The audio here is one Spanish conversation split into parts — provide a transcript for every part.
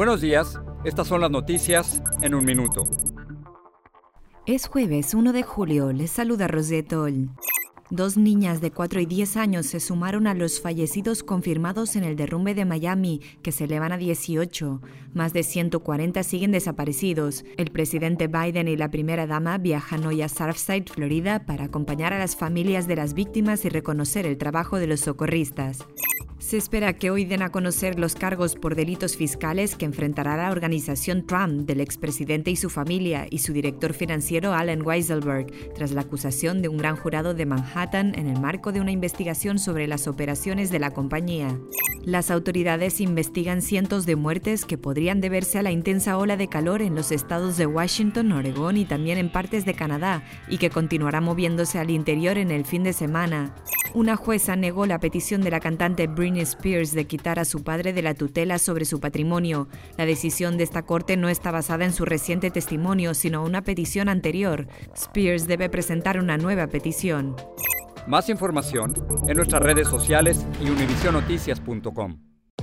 Buenos días, estas son las noticias en un minuto. Es jueves 1 de julio, les saluda Rosetol. Dos niñas de 4 y 10 años se sumaron a los fallecidos confirmados en el derrumbe de Miami, que se elevan a 18. Más de 140 siguen desaparecidos. El presidente Biden y la primera dama viajan hoy a Surfside, Florida, para acompañar a las familias de las víctimas y reconocer el trabajo de los socorristas. Se espera que hoy den a conocer los cargos por delitos fiscales que enfrentará la organización Trump del expresidente y su familia y su director financiero Allen Weiselberg, tras la acusación de un gran jurado de Manhattan en el marco de una investigación sobre las operaciones de la compañía. Las autoridades investigan cientos de muertes que podrían deberse a la intensa ola de calor en los estados de Washington, Oregón y también en partes de Canadá, y que continuará moviéndose al interior en el fin de semana. Una jueza negó la petición de la cantante Britney Spears de quitar a su padre de la tutela sobre su patrimonio. La decisión de esta corte no está basada en su reciente testimonio, sino una petición anterior. Spears debe presentar una nueva petición. Más información en nuestras redes sociales y univisionoticias.com.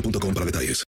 boostmobile.com para detalles.